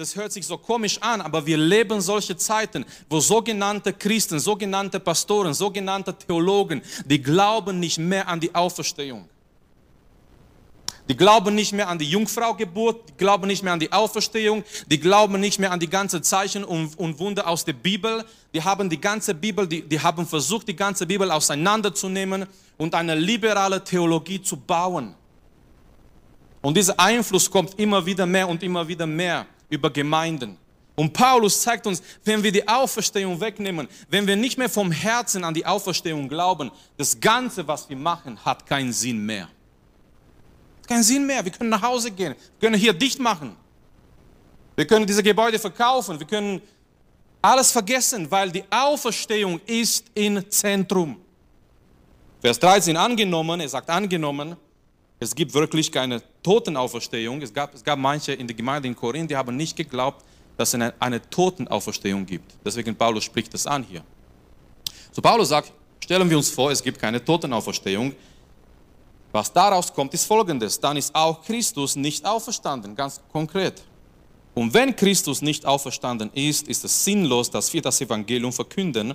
das hört sich so komisch an, aber wir leben solche Zeiten, wo sogenannte Christen, sogenannte Pastoren, sogenannte Theologen, die glauben nicht mehr an die Auferstehung. Die glauben nicht mehr an die Jungfraugeburt, die glauben nicht mehr an die Auferstehung, die glauben nicht mehr an die ganzen Zeichen und, und Wunder aus der Bibel. Die haben die ganze Bibel, die, die haben versucht, die ganze Bibel auseinanderzunehmen und eine liberale Theologie zu bauen. Und dieser Einfluss kommt immer wieder mehr und immer wieder mehr über Gemeinden. Und Paulus zeigt uns, wenn wir die Auferstehung wegnehmen, wenn wir nicht mehr vom Herzen an die Auferstehung glauben, das Ganze, was wir machen, hat keinen Sinn mehr keinen Sinn mehr. Wir können nach Hause gehen, wir können hier dicht machen. Wir können diese Gebäude verkaufen, wir können alles vergessen, weil die Auferstehung ist im Zentrum. Vers 13 angenommen, er sagt angenommen, es gibt wirklich keine Totenauferstehung. Es gab, es gab manche in der Gemeinde in Korinth, die haben nicht geglaubt, dass es eine, eine Totenauferstehung gibt. Deswegen Paulus spricht das an hier. So Paulus sagt, stellen wir uns vor, es gibt keine Totenauferstehung. Was daraus kommt, ist folgendes. Dann ist auch Christus nicht auferstanden, ganz konkret. Und wenn Christus nicht auferstanden ist, ist es sinnlos, dass wir das Evangelium verkünden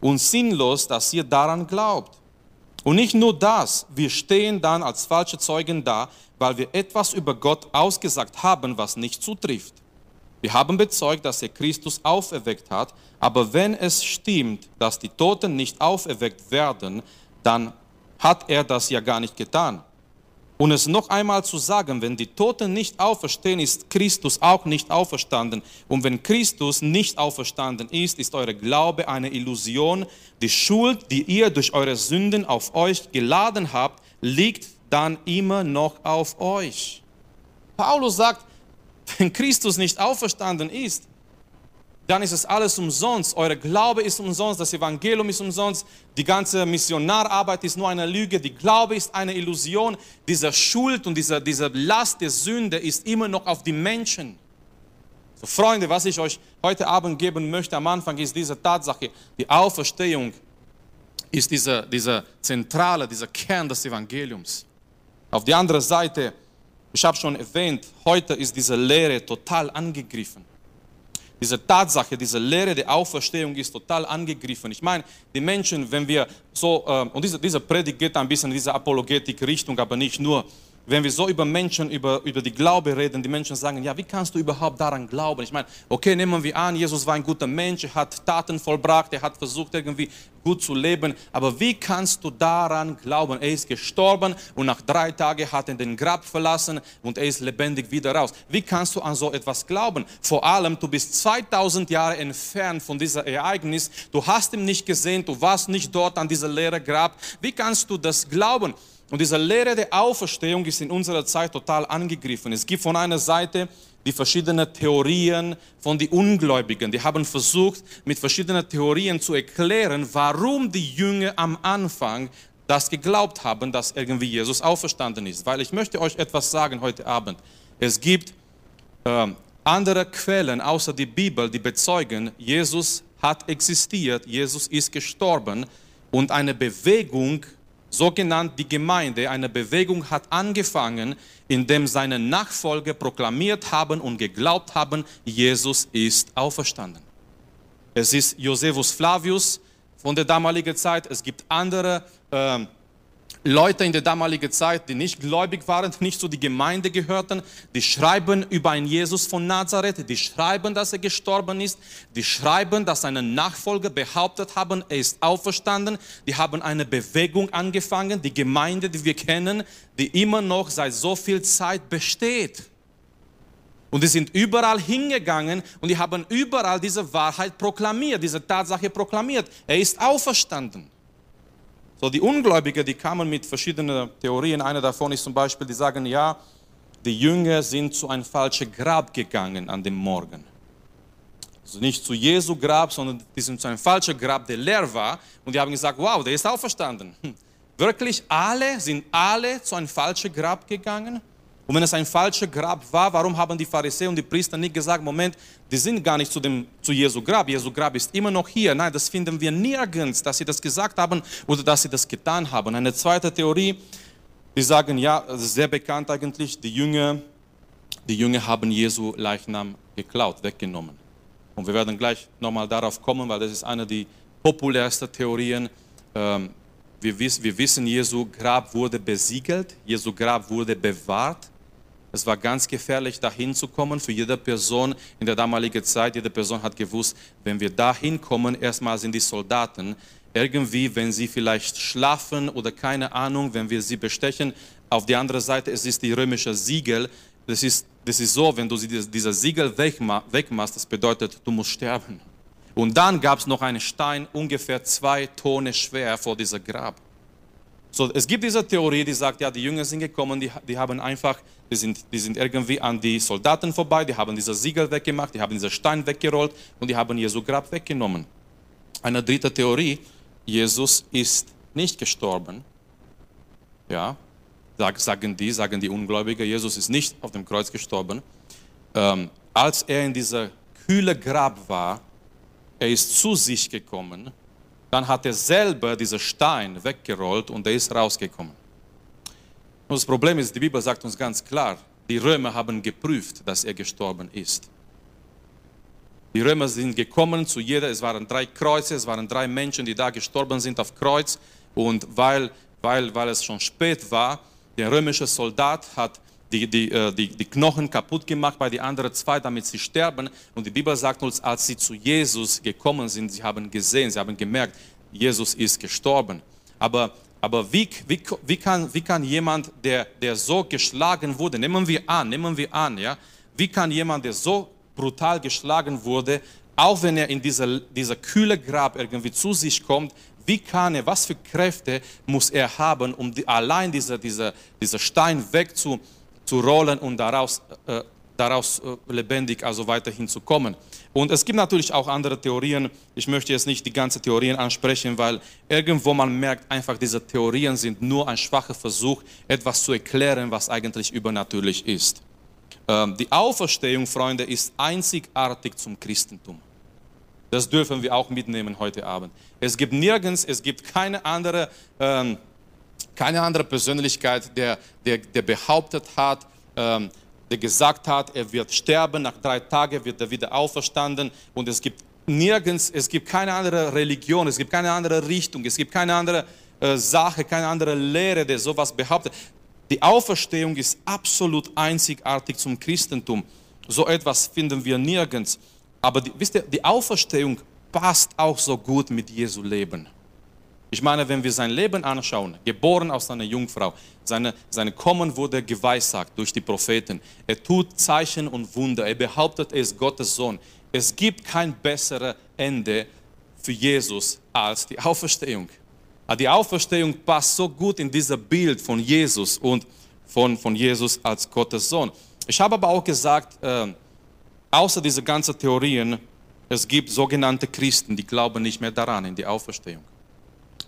und sinnlos, dass ihr daran glaubt. Und nicht nur das, wir stehen dann als falsche Zeugen da, weil wir etwas über Gott ausgesagt haben, was nicht zutrifft. Wir haben bezeugt, dass er Christus auferweckt hat, aber wenn es stimmt, dass die Toten nicht auferweckt werden, dann hat er das ja gar nicht getan. Und es noch einmal zu sagen, wenn die Toten nicht auferstehen, ist Christus auch nicht auferstanden. Und wenn Christus nicht auferstanden ist, ist euer Glaube eine Illusion. Die Schuld, die ihr durch eure Sünden auf euch geladen habt, liegt dann immer noch auf euch. Paulus sagt, wenn Christus nicht auferstanden ist, dann ist es alles umsonst. Euer Glaube ist umsonst, das Evangelium ist umsonst, die ganze Missionararbeit ist nur eine Lüge, die Glaube ist eine Illusion. Diese Schuld und diese, diese Last der Sünde ist immer noch auf die Menschen. So, Freunde, was ich euch heute Abend geben möchte am Anfang ist diese Tatsache, die Auferstehung ist dieser, dieser zentrale, dieser Kern des Evangeliums. Auf die andere Seite, ich habe schon erwähnt, heute ist diese Lehre total angegriffen. Diese Tatsache, diese Lehre der Auferstehung ist total angegriffen. Ich meine, die Menschen, wenn wir so, äh, und diese, diese Predigt geht ein bisschen in diese Apologetik-Richtung, aber nicht nur wenn wir so über Menschen, über, über die Glaube reden, die Menschen sagen, ja, wie kannst du überhaupt daran glauben? Ich meine, okay, nehmen wir an, Jesus war ein guter Mensch, er hat Taten vollbracht, er hat versucht irgendwie gut zu leben, aber wie kannst du daran glauben? Er ist gestorben und nach drei Tagen hat er den Grab verlassen und er ist lebendig wieder raus. Wie kannst du an so etwas glauben? Vor allem, du bist 2000 Jahre entfernt von diesem Ereignis, du hast ihn nicht gesehen, du warst nicht dort an diesem leeren Grab. Wie kannst du das glauben? Und diese Lehre der Auferstehung ist in unserer Zeit total angegriffen. Es gibt von einer Seite die verschiedenen Theorien von den Ungläubigen. Die haben versucht, mit verschiedenen Theorien zu erklären, warum die Jünger am Anfang das geglaubt haben, dass irgendwie Jesus auferstanden ist. Weil ich möchte euch etwas sagen heute Abend. Es gibt äh, andere Quellen außer die Bibel, die bezeugen, Jesus hat existiert, Jesus ist gestorben und eine Bewegung so genannt die Gemeinde, eine Bewegung hat angefangen, indem seine Nachfolger proklamiert haben und geglaubt haben, Jesus ist auferstanden. Es ist Josephus Flavius von der damaligen Zeit, es gibt andere äh, Leute in der damaligen Zeit, die nicht gläubig waren, nicht zu die Gemeinde gehörten, die schreiben über einen Jesus von Nazareth, die schreiben, dass er gestorben ist, die schreiben, dass seine Nachfolger behauptet haben, er ist auferstanden, die haben eine Bewegung angefangen, die Gemeinde, die wir kennen, die immer noch seit so viel Zeit besteht. Und die sind überall hingegangen und die haben überall diese Wahrheit proklamiert, diese Tatsache proklamiert. Er ist auferstanden. So, die Ungläubigen, die kamen mit verschiedenen Theorien. Eine davon ist zum Beispiel, die sagen, ja, die Jünger sind zu einem falschen Grab gegangen an dem Morgen. Also nicht zu Jesu Grab, sondern die sind zu einem falschen Grab, der leer war. Und die haben gesagt, wow, der ist auferstanden. Hm. Wirklich alle, sind alle zu einem falschen Grab gegangen? Und wenn es ein falscher Grab war, warum haben die Pharisäer und die Priester nicht gesagt, Moment, die sind gar nicht zu, dem, zu Jesu Grab, Jesu Grab ist immer noch hier. Nein, das finden wir nirgends, dass sie das gesagt haben oder dass sie das getan haben. Eine zweite Theorie, die sagen, ja, sehr bekannt eigentlich, die Jünger, die Jünger haben Jesu Leichnam geklaut, weggenommen. Und wir werden gleich nochmal darauf kommen, weil das ist eine der populärsten Theorien. Ähm, wir wissen, Jesu Grab wurde besiegelt, Jesu Grab wurde bewahrt. Es war ganz gefährlich, dahin zu kommen für jede Person in der damaligen Zeit. Jede Person hat gewusst, wenn wir dahin kommen, erstmal sind die Soldaten irgendwie, wenn sie vielleicht schlafen oder keine Ahnung, wenn wir sie bestechen. Auf der anderen Seite es ist die römische Siegel. Das ist, das ist so, wenn du dieser Siegel wegmachst, das bedeutet, du musst sterben. Und dann gab es noch einen Stein, ungefähr zwei Tone schwer vor dieser Grab. So, es gibt diese Theorie, die sagt, ja, die Jünger sind gekommen, die, die haben einfach, die sind, die sind irgendwie an die Soldaten vorbei, die haben diese Siegel weggemacht, die haben diesen Stein weggerollt und die haben Jesu Grab weggenommen. Eine dritte Theorie, Jesus ist nicht gestorben. Ja, sagen die, sagen die Ungläubigen, Jesus ist nicht auf dem Kreuz gestorben. Ähm, als er in dieser kühle Grab war, er ist zu sich gekommen, dann hat er selber diesen Stein weggerollt und er ist rausgekommen. Und das Problem ist, die Bibel sagt uns ganz klar, die Römer haben geprüft, dass er gestorben ist. Die Römer sind gekommen zu jeder, es waren drei Kreuze, es waren drei Menschen, die da gestorben sind auf Kreuz. Und weil, weil, weil es schon spät war, der römische Soldat hat die, die, äh, die, die Knochen kaputt gemacht bei den anderen zwei, damit sie sterben. Und die Bibel sagt uns, als sie zu Jesus gekommen sind, sie haben gesehen, sie haben gemerkt, Jesus ist gestorben. Aber, aber wie, wie, wie, kann, wie kann jemand, der, der so geschlagen wurde, nehmen wir an, nehmen wir an, ja, wie kann jemand, der so brutal geschlagen wurde, auch wenn er in dieser, dieser kühle Grab irgendwie zu sich kommt, wie kann er, was für Kräfte muss er haben, um die, allein dieser, dieser, dieser Stein wegzurollen und daraus, äh, daraus äh, lebendig also weiterhin zu kommen. Und es gibt natürlich auch andere Theorien. Ich möchte jetzt nicht die ganzen Theorien ansprechen, weil irgendwo man merkt einfach, diese Theorien sind nur ein schwacher Versuch, etwas zu erklären, was eigentlich übernatürlich ist. Ähm, die Auferstehung, Freunde, ist einzigartig zum Christentum. Das dürfen wir auch mitnehmen heute Abend. Es gibt nirgends, es gibt keine andere, ähm, keine andere Persönlichkeit, der, der, der behauptet hat, ähm, der gesagt hat, er wird sterben, nach drei Tagen wird er wieder auferstanden und es gibt nirgends, es gibt keine andere Religion, es gibt keine andere Richtung, es gibt keine andere äh, Sache, keine andere Lehre, der sowas behauptet. Die Auferstehung ist absolut einzigartig zum Christentum. So etwas finden wir nirgends. Aber die, wisst ihr, die Auferstehung passt auch so gut mit Jesu Leben. Ich meine, wenn wir sein Leben anschauen, geboren aus einer Jungfrau, seine, seine Kommen wurde geweissagt durch die Propheten. Er tut Zeichen und Wunder. Er behauptet, er ist Gottes Sohn. Es gibt kein besseres Ende für Jesus als die Auferstehung. Ah, die Auferstehung passt so gut in dieses Bild von Jesus und von, von Jesus als Gottes Sohn. Ich habe aber auch gesagt, äh, außer diese ganzen Theorien, es gibt sogenannte Christen, die glauben nicht mehr daran, in die Auferstehung.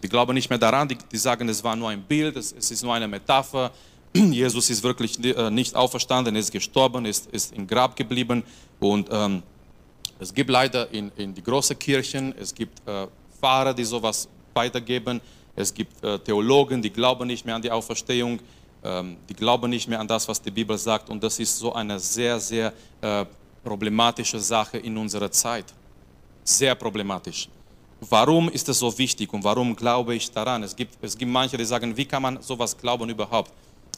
Die glauben nicht mehr daran, die, die sagen, es war nur ein Bild, es, es, ist nur eine Metapher. Jesus ist wirklich äh, nicht auferstanden, er ist gestorben, ist, ist im Grab geblieben. Und ähm, es gibt leider in, in die großen Kirchen, es gibt äh, Pfarrer, die sowas weitergeben. Es gibt äh, Theologen, die glauben nicht mehr an die Auferstehung, ähm, die glauben nicht mehr an das, was die Bibel sagt. Und das ist so eine sehr, sehr äh, problematische Sache in unserer Zeit. Sehr problematisch. Warum ist es so wichtig und warum glaube ich daran? Es gibt, es gibt manche, die sagen, wie kann man sowas glauben überhaupt?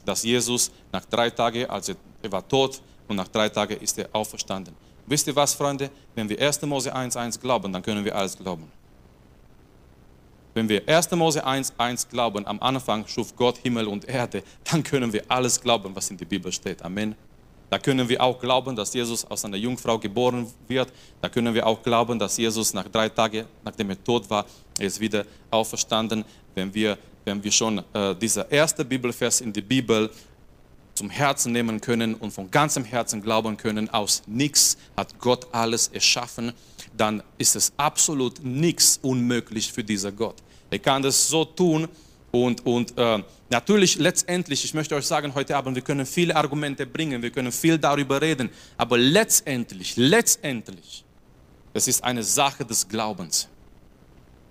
Dass Jesus nach drei Tagen, als er, war tot und nach drei Tagen ist er auferstanden. Wisst ihr was, Freunde? Wenn wir 1. Mose 1.1 glauben, dann können wir alles glauben. Wenn wir 1. Mose 1, 1 glauben, am Anfang schuf Gott Himmel und Erde, dann können wir alles glauben, was in der Bibel steht. Amen. Da können wir auch glauben, dass Jesus aus einer Jungfrau geboren wird. Da können wir auch glauben, dass Jesus nach drei Tagen, nachdem er tot war, ist wieder auferstanden. Wenn wir, wenn wir schon äh, dieser erste Bibelvers in die Bibel zum Herzen nehmen können und von ganzem Herzen glauben können, aus nichts hat Gott alles erschaffen, dann ist es absolut nichts unmöglich für dieser Gott. Er kann das so tun und, und äh, natürlich letztendlich, ich möchte euch sagen heute Abend, wir können viele Argumente bringen, wir können viel darüber reden, aber letztendlich, letztendlich, es ist eine Sache des Glaubens.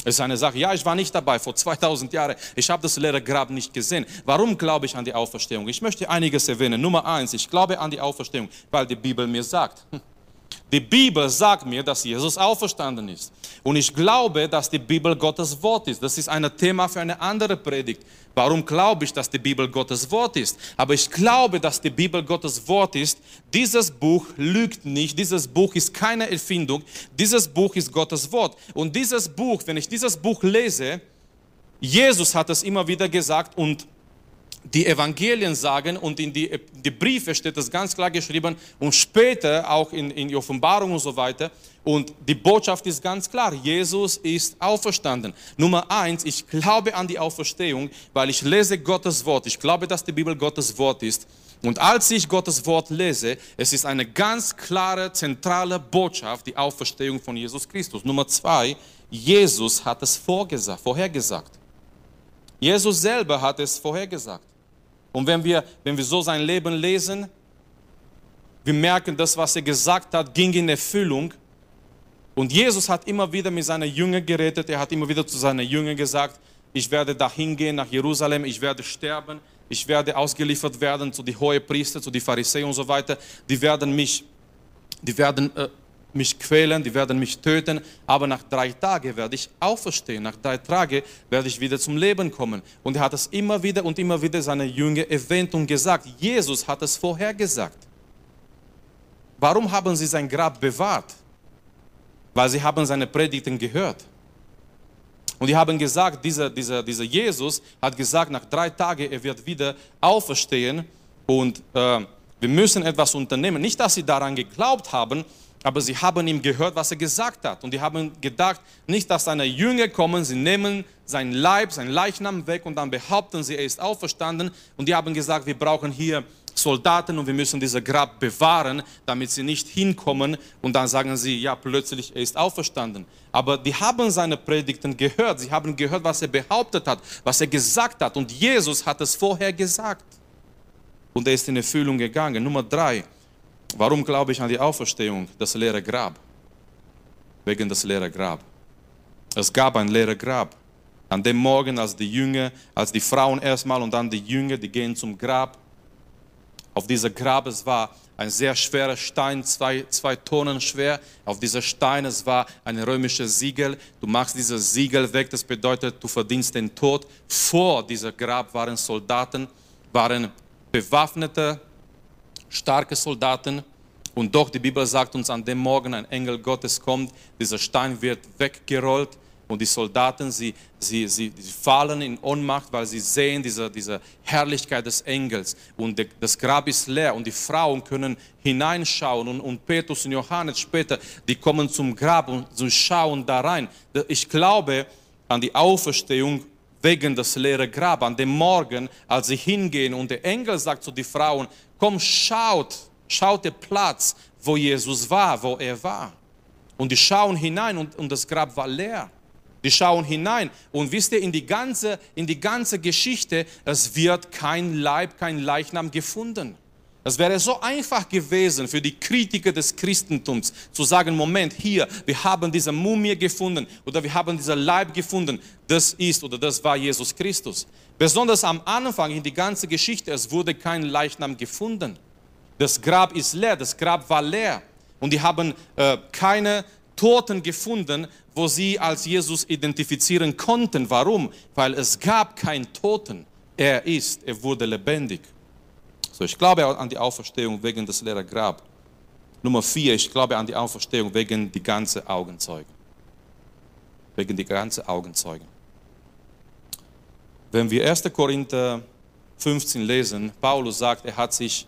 Es ist eine Sache, ja, ich war nicht dabei vor 2000 Jahren, ich habe das leere Grab nicht gesehen. Warum glaube ich an die Auferstehung? Ich möchte einiges erwähnen. Nummer eins, ich glaube an die Auferstehung, weil die Bibel mir sagt. Die Bibel sagt mir, dass Jesus auferstanden ist. Und ich glaube, dass die Bibel Gottes Wort ist. Das ist ein Thema für eine andere Predigt. Warum glaube ich, dass die Bibel Gottes Wort ist? Aber ich glaube, dass die Bibel Gottes Wort ist. Dieses Buch lügt nicht. Dieses Buch ist keine Erfindung. Dieses Buch ist Gottes Wort. Und dieses Buch, wenn ich dieses Buch lese, Jesus hat es immer wieder gesagt und die Evangelien sagen und in die, die Briefe steht es ganz klar geschrieben und später auch in, in die Offenbarung und so weiter. Und die Botschaft ist ganz klar, Jesus ist auferstanden. Nummer eins, ich glaube an die Auferstehung, weil ich lese Gottes Wort. Ich glaube, dass die Bibel Gottes Wort ist. Und als ich Gottes Wort lese, es ist eine ganz klare, zentrale Botschaft, die Auferstehung von Jesus Christus. Nummer zwei, Jesus hat es vorgesagt, vorhergesagt. Jesus selber hat es vorhergesagt. Und wenn wir, wenn wir so sein Leben lesen, wir merken, das, was er gesagt hat, ging in Erfüllung. Und Jesus hat immer wieder mit seinen Jüngern geredet. Er hat immer wieder zu seinen Jüngern gesagt, ich werde dahin gehen nach Jerusalem, ich werde sterben, ich werde ausgeliefert werden zu den hohen Priester, zu den Pharisäern und so weiter. Die werden mich, die werden äh, mich quälen, die werden mich töten, aber nach drei Tagen werde ich auferstehen. Nach drei Tagen werde ich wieder zum Leben kommen. Und er hat es immer wieder und immer wieder seine Jünger erwähnt und gesagt. Jesus hat es vorher gesagt. Warum haben sie sein Grab bewahrt? Weil sie haben seine Predigten gehört. Und die haben gesagt, dieser, dieser, dieser Jesus hat gesagt, nach drei Tagen, er wird wieder auferstehen und äh, wir müssen etwas unternehmen. Nicht, dass sie daran geglaubt haben, aber sie haben ihm gehört, was er gesagt hat. Und die haben gedacht, nicht, dass seine Jünger kommen, sie nehmen sein Leib, sein Leichnam weg und dann behaupten sie, er ist auferstanden. Und die haben gesagt, wir brauchen hier Soldaten und wir müssen dieses Grab bewahren, damit sie nicht hinkommen und dann sagen sie, ja, plötzlich er ist auferstanden. Aber die haben seine Predigten gehört, sie haben gehört, was er behauptet hat, was er gesagt hat und Jesus hat es vorher gesagt. Und er ist in Erfüllung gegangen. Nummer drei, Warum glaube ich an die Auferstehung? Das leere Grab. Wegen des leeren Grab. Es gab ein leeres Grab. An dem Morgen, als die Jünger, als die Frauen erstmal und dann die Jünger, die gehen zum Grab. Auf dieser Grab, es war ein sehr schwerer Stein, zwei, zwei Tonnen schwer. Auf dieser Stein, es war ein römisches Siegel. Du machst dieses Siegel weg, das bedeutet, du verdienst den Tod. Vor dieser Grab waren Soldaten, waren bewaffnete starke Soldaten. Und doch, die Bibel sagt uns, an dem Morgen ein Engel Gottes kommt, dieser Stein wird weggerollt und die Soldaten, sie, sie, sie, sie fallen in Ohnmacht, weil sie sehen diese, diese Herrlichkeit des Engels. Und das Grab ist leer und die Frauen können hineinschauen. Und, und Petrus und Johannes später, die kommen zum Grab und schauen da rein. Ich glaube an die Auferstehung wegen des leeren Grab. An dem Morgen, als sie hingehen und der Engel sagt zu den Frauen, komm, schaut, schaut der Platz, wo Jesus war, wo er war. Und die schauen hinein und, und das Grab war leer. Die schauen hinein und wisst ihr, in die, ganze, in die ganze Geschichte, es wird kein Leib, kein Leichnam gefunden. Es wäre so einfach gewesen für die Kritiker des Christentums zu sagen, Moment, hier, wir haben diese Mumie gefunden oder wir haben diesen Leib gefunden, das ist oder das war Jesus Christus. Besonders am Anfang in die ganze Geschichte, es wurde kein Leichnam gefunden. Das Grab ist leer, das Grab war leer und die haben äh, keine Toten gefunden, wo sie als Jesus identifizieren konnten. Warum? Weil es gab keinen Toten. Er ist, er wurde lebendig. So, ich glaube an die Auferstehung wegen des leeren Grab. Nummer vier, ich glaube an die Auferstehung wegen die ganzen Augenzeugen. Wegen die ganzen Augenzeugen. Wenn wir 1. Korinther 15 lesen, Paulus sagt, er hat sich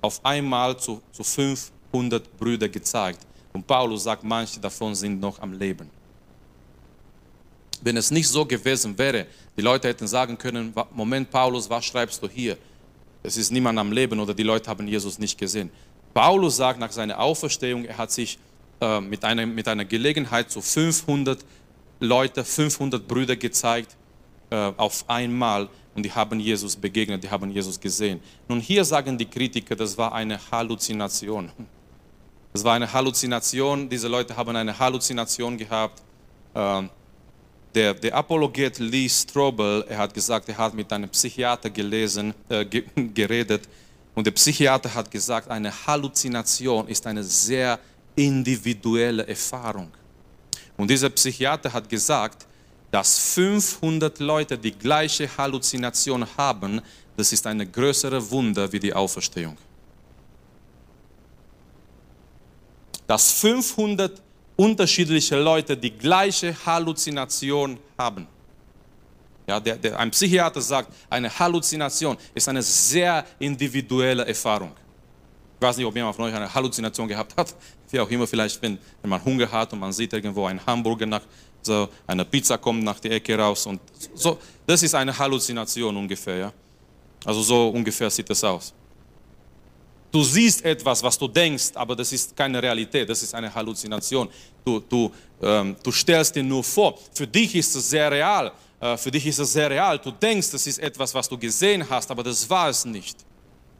auf einmal zu, zu 500 Brüdern gezeigt. Und Paulus sagt, manche davon sind noch am Leben. Wenn es nicht so gewesen wäre, die Leute hätten sagen können, Moment Paulus, was schreibst du hier? Es ist niemand am Leben oder die Leute haben Jesus nicht gesehen. Paulus sagt nach seiner Auferstehung, er hat sich äh, mit, einer, mit einer Gelegenheit zu 500 Leute, 500 Brüder gezeigt äh, auf einmal und die haben Jesus begegnet, die haben Jesus gesehen. Nun hier sagen die Kritiker, das war eine Halluzination. Das war eine Halluzination, diese Leute haben eine Halluzination gehabt. Äh, der, der Apologet Lee Strobel, er hat gesagt, er hat mit einem Psychiater gelesen, äh, geredet und der Psychiater hat gesagt, eine Halluzination ist eine sehr individuelle Erfahrung. Und dieser Psychiater hat gesagt, dass 500 Leute die gleiche Halluzination haben, das ist eine größere Wunder wie die Auferstehung. Dass 500 unterschiedliche Leute die gleiche Halluzination haben. Ja, der, der, ein Psychiater sagt, eine Halluzination ist eine sehr individuelle Erfahrung. Ich weiß nicht, ob jemand von euch eine Halluzination gehabt hat. Wie auch immer, vielleicht, wenn, wenn man Hunger hat und man sieht irgendwo einen Hamburger nach, so eine Pizza kommt nach der Ecke raus und so. Das ist eine Halluzination ungefähr, ja. Also so ungefähr sieht es aus. Du siehst etwas, was du denkst, aber das ist keine Realität, das ist eine Halluzination. Du, du, ähm, du stellst dir nur vor. Für dich ist es sehr real. Äh, für dich ist es sehr real. Du denkst, das ist etwas, was du gesehen hast, aber das war es nicht.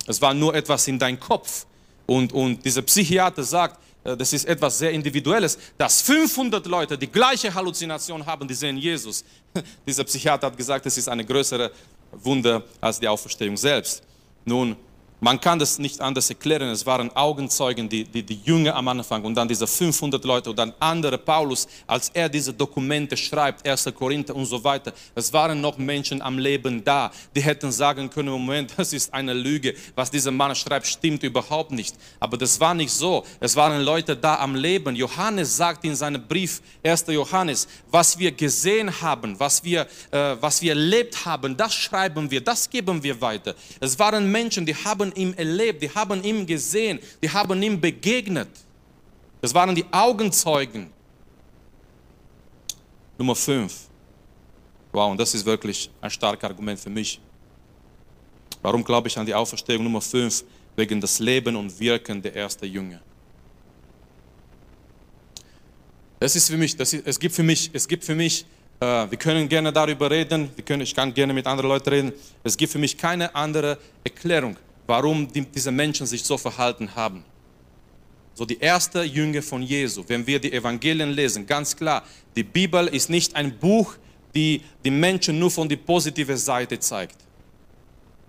Es war nur etwas in deinem Kopf. Und, und dieser Psychiater sagt, äh, das ist etwas sehr Individuelles, dass 500 Leute die gleiche Halluzination haben, die sehen Jesus. Dieser Psychiater hat gesagt, das ist eine größere Wunder als die Auferstehung selbst. Nun, man kann das nicht anders erklären. Es waren Augenzeugen, die, die, die Jünger am Anfang und dann diese 500 Leute und dann andere Paulus, als er diese Dokumente schreibt, 1. Korinther und so weiter. Es waren noch Menschen am Leben da, die hätten sagen können, Moment, das ist eine Lüge. Was dieser Mann schreibt, stimmt überhaupt nicht. Aber das war nicht so. Es waren Leute da am Leben. Johannes sagt in seinem Brief, 1. Johannes, was wir gesehen haben, was wir, äh, was wir erlebt haben, das schreiben wir, das geben wir weiter. Es waren Menschen, die haben haben ihn erlebt, die haben ihn gesehen, die haben ihm begegnet. Das waren die Augenzeugen. Nummer 5. Wow, und das ist wirklich ein starkes Argument für mich. Warum glaube ich an die Auferstehung Nummer 5? Wegen des Leben und Wirken der ersten Jünger. Das ist für mich, das ist, es gibt für mich, es gibt für mich, äh, wir können gerne darüber reden, können, ich kann gerne mit anderen Leuten reden. Es gibt für mich keine andere Erklärung warum die, diese Menschen sich so verhalten haben. So die erste Jünger von Jesu, wenn wir die Evangelien lesen, ganz klar, die Bibel ist nicht ein Buch, die die Menschen nur von der positiven Seite zeigt.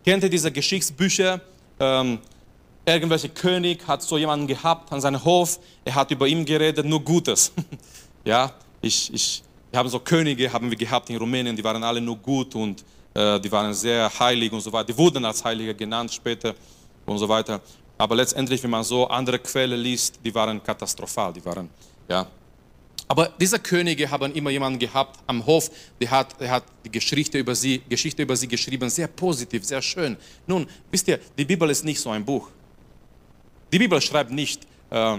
Kennt ihr diese Geschichtsbücher? Ähm, irgendwelcher König hat so jemanden gehabt an seinem Hof, er hat über ihn geredet, nur Gutes. ja, ich, ich, wir haben so Könige, haben wir gehabt in Rumänien, die waren alle nur gut und die waren sehr heilig und so weiter. Die wurden als Heilige genannt später und so weiter. Aber letztendlich, wenn man so andere Quellen liest, die waren katastrophal. Die waren, ja. Aber diese Könige haben immer jemanden gehabt am Hof, der hat, der hat die Geschichte über, sie, Geschichte über sie geschrieben, sehr positiv, sehr schön. Nun, wisst ihr, die Bibel ist nicht so ein Buch. Die Bibel schreibt nicht äh,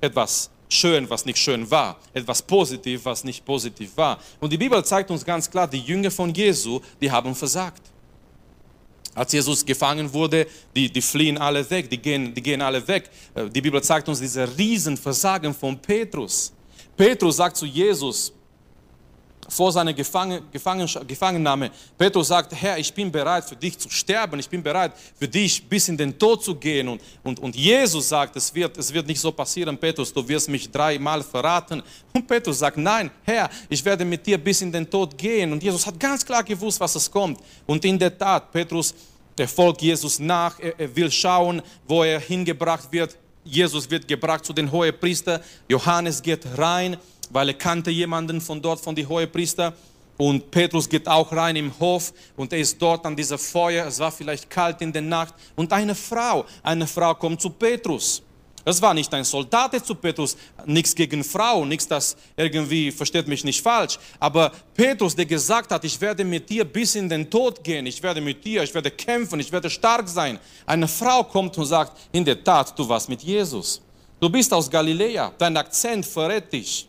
etwas schön, was nicht schön war, etwas positiv, was nicht positiv war. Und die Bibel zeigt uns ganz klar, die Jünger von Jesu, die haben versagt. Als Jesus gefangen wurde, die, die fliehen alle weg, die gehen, die gehen alle weg. Äh, die Bibel zeigt uns diese Riesenversagen von Petrus. Petrus sagt zu Jesus, vor seiner Gefangen, Gefangennahme. Petrus sagt, Herr, ich bin bereit für dich zu sterben, ich bin bereit für dich bis in den Tod zu gehen. Und, und, und Jesus sagt, es wird, es wird nicht so passieren, Petrus, du wirst mich dreimal verraten. Und Petrus sagt, nein, Herr, ich werde mit dir bis in den Tod gehen. Und Jesus hat ganz klar gewusst, was es kommt. Und in der Tat, Petrus, der folgt Jesus nach, er, er will schauen, wo er hingebracht wird. Jesus wird gebracht zu den Hohepriester. Johannes geht rein weil er kannte jemanden von dort, von den Hohepriester. Und Petrus geht auch rein im Hof und er ist dort an dieser Feuer. Es war vielleicht kalt in der Nacht. Und eine Frau, eine Frau kommt zu Petrus. Es war nicht ein Soldat zu Petrus, nichts gegen Frau, nichts, das irgendwie, versteht mich nicht falsch. Aber Petrus, der gesagt hat, ich werde mit dir bis in den Tod gehen, ich werde mit dir, ich werde kämpfen, ich werde stark sein. Eine Frau kommt und sagt, in der Tat, du warst mit Jesus. Du bist aus Galiläa, dein Akzent verrät dich.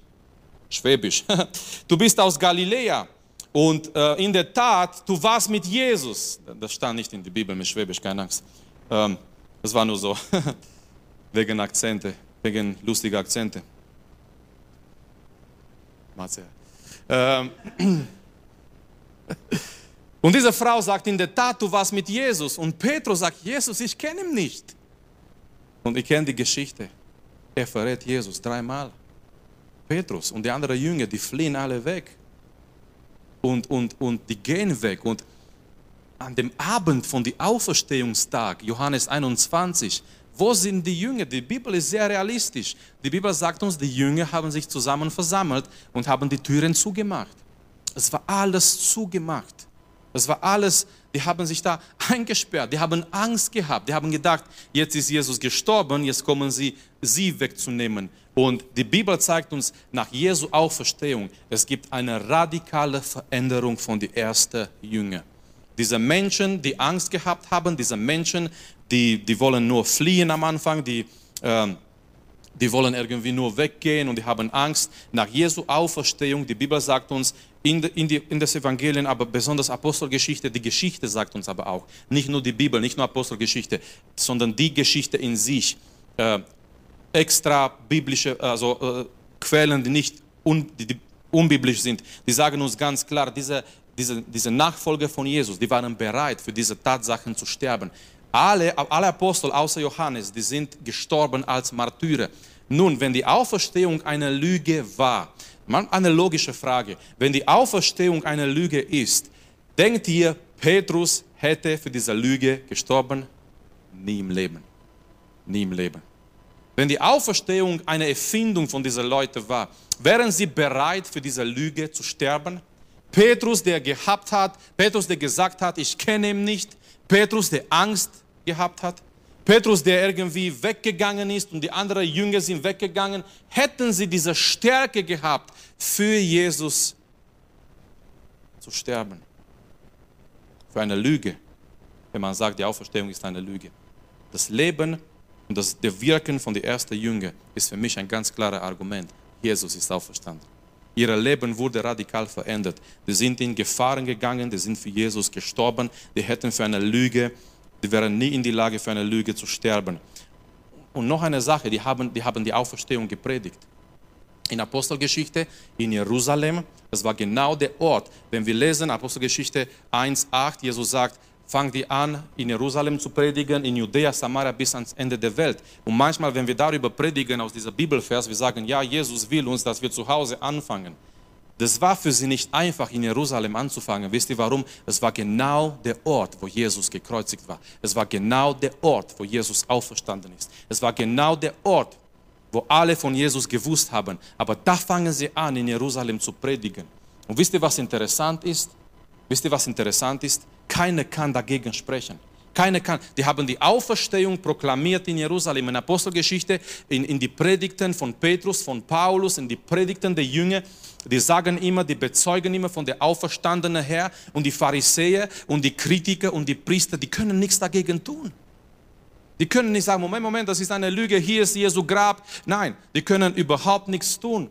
Schwäbisch. Du bist aus Galiläa und äh, in der Tat, du warst mit Jesus. Das stand nicht in der Bibel mit Schwäbisch, keine Angst. Ähm, das war nur so, wegen Akzente, wegen lustiger Akzente. Ähm, und diese Frau sagt in der Tat, du warst mit Jesus. Und Petrus sagt, Jesus, ich kenne ihn nicht. Und ich kenne die Geschichte. Er verrät Jesus dreimal. Petrus und die anderen Jünger, die fliehen alle weg. Und, und, und die gehen weg. Und an dem Abend von dem Auferstehungstag, Johannes 21, Wo sind die Jünger? Die Bibel ist sehr realistisch. Die Bibel sagt uns, die Jünger haben sich zusammen versammelt und haben die Türen zugemacht. Es war alles zugemacht. Es war alles, die haben sich da eingesperrt, die haben Angst gehabt, die haben gedacht, jetzt ist Jesus gestorben, jetzt kommen sie, sie wegzunehmen. Und die Bibel zeigt uns nach Jesu Auferstehung, es gibt eine radikale Veränderung von den ersten Jüngern. Diese Menschen, die Angst gehabt haben, diese Menschen, die, die wollen nur fliehen am Anfang, die, äh, die wollen irgendwie nur weggehen und die haben Angst. Nach Jesu Auferstehung, die Bibel sagt uns, in, in, die, in das Evangelien, aber besonders Apostelgeschichte, die Geschichte sagt uns aber auch, nicht nur die Bibel, nicht nur Apostelgeschichte, sondern die Geschichte in sich, äh, extra biblische, also äh, Quellen, die nicht un, die, unbiblisch sind, die sagen uns ganz klar, diese, diese, diese Nachfolger von Jesus, die waren bereit, für diese Tatsachen zu sterben. Alle, alle Apostel außer Johannes, die sind gestorben als Martyrer. Nun, wenn die Auferstehung eine Lüge war, eine logische Frage, wenn die Auferstehung eine Lüge ist, denkt ihr, Petrus hätte für diese Lüge gestorben? Nie im Leben. Nie im Leben. Wenn die Auferstehung eine Erfindung von diesen Leuten war, wären sie bereit für diese Lüge zu sterben? Petrus, der gehabt hat, Petrus, der gesagt hat, ich kenne ihn nicht, Petrus, der Angst gehabt hat, Petrus, der irgendwie weggegangen ist und die anderen Jünger sind weggegangen, hätten sie diese Stärke gehabt, für Jesus zu sterben. Für eine Lüge, wenn man sagt, die Auferstehung ist eine Lüge. Das Leben und das der Wirken von den ersten Jüngern ist für mich ein ganz klares Argument. Jesus ist auferstanden. Ihr Leben wurde radikal verändert. Die sind in Gefahren gegangen, die sind für Jesus gestorben, die hätten für eine Lüge die wären nie in die Lage, für eine Lüge zu sterben. Und noch eine Sache, die haben die, haben die Auferstehung gepredigt. In Apostelgeschichte in Jerusalem, das war genau der Ort. Wenn wir lesen Apostelgeschichte 1,8, Jesus sagt, fangt die an, in Jerusalem zu predigen, in Judäa, Samaria bis ans Ende der Welt. Und manchmal, wenn wir darüber predigen aus dieser Bibelvers, wir sagen, ja, Jesus will uns, dass wir zu Hause anfangen. Das war für sie nicht einfach, in Jerusalem anzufangen. Wisst ihr warum? Es war genau der Ort, wo Jesus gekreuzigt war. Es war genau der Ort, wo Jesus auferstanden ist. Es war genau der Ort, wo alle von Jesus gewusst haben. Aber da fangen sie an, in Jerusalem zu predigen. Und wisst ihr, was interessant ist? Wisst ihr, was interessant ist? Keiner kann dagegen sprechen. Keiner kann. Die haben die Auferstehung proklamiert in Jerusalem, in Apostelgeschichte, in, in die Predigten von Petrus, von Paulus, in die Predigten der Jünger. Die sagen immer, die bezeugen immer von der auferstandenen Herr und die Pharisäer und die Kritiker und die Priester, die können nichts dagegen tun. Die können nicht sagen, Moment, Moment, das ist eine Lüge, hier ist Jesu Grab. Nein, die können überhaupt nichts tun.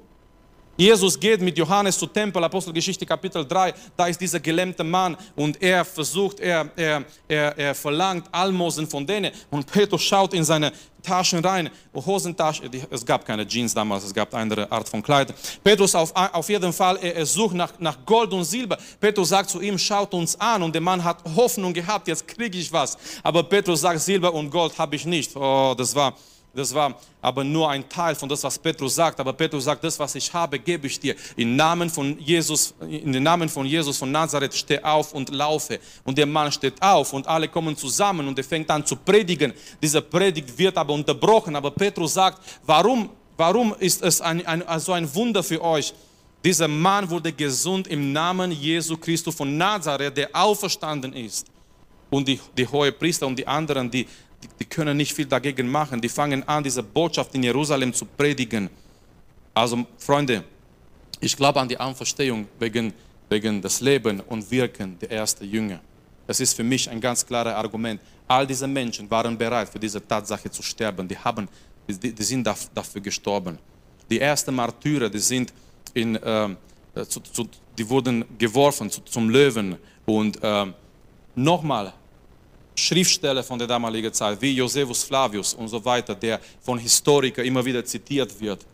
Jesus geht mit Johannes zu Tempel, Apostelgeschichte Kapitel 3, da ist dieser gelähmte Mann und er versucht, er, er, er, er verlangt Almosen von denen und Petrus schaut in seine Taschen rein, Hosentasche, es gab keine Jeans damals, es gab andere Art von Kleid. Petrus auf, auf jeden Fall, er, er sucht nach, nach Gold und Silber. Petrus sagt zu ihm, schaut uns an und der Mann hat Hoffnung gehabt, jetzt kriege ich was. Aber Petrus sagt, Silber und Gold habe ich nicht. Oh, das war das war aber nur ein Teil von das, was Petrus sagt. Aber Petrus sagt, das, was ich habe, gebe ich dir. Im Namen von Jesus, in den Namen von Jesus von Nazareth, steh auf und laufe. Und der Mann steht auf und alle kommen zusammen und er fängt an zu predigen. Diese Predigt wird aber unterbrochen. Aber Petrus sagt, warum, warum ist es ein, ein, so ein Wunder für euch? Dieser Mann wurde gesund im Namen Jesu Christus von Nazareth, der auferstanden ist. Und die, die hohe Priester und die anderen, die die, die können nicht viel dagegen machen. Die fangen an, diese Botschaft in Jerusalem zu predigen. Also Freunde, ich glaube an die Anverstehung wegen, wegen des Lebens und Wirken der ersten Jünger. Das ist für mich ein ganz klares Argument. All diese Menschen waren bereit, für diese Tatsache zu sterben. Die, haben, die, die sind dafür gestorben. Die ersten Martyrer, die sind in, äh, zu, zu, die wurden geworfen zu, zum Löwen. Und äh, nochmal, Schriftsteller von der damaligen Zeit, wie Josephus Flavius und so weiter, der von Historikern immer wieder zitiert wird,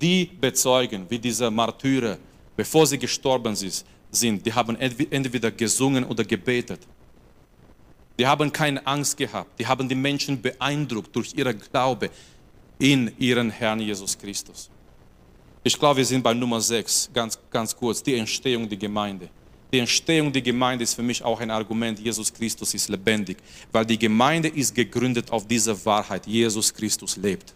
die bezeugen, wie diese Martyrer, bevor sie gestorben sind, die haben entweder gesungen oder gebetet. Die haben keine Angst gehabt. Die haben die Menschen beeindruckt durch ihren Glaube in ihren Herrn Jesus Christus. Ich glaube, wir sind bei Nummer 6, ganz, ganz kurz, die Entstehung der Gemeinde. Die Entstehung der Gemeinde ist für mich auch ein Argument, Jesus Christus ist lebendig, weil die Gemeinde ist gegründet auf dieser Wahrheit, Jesus Christus lebt.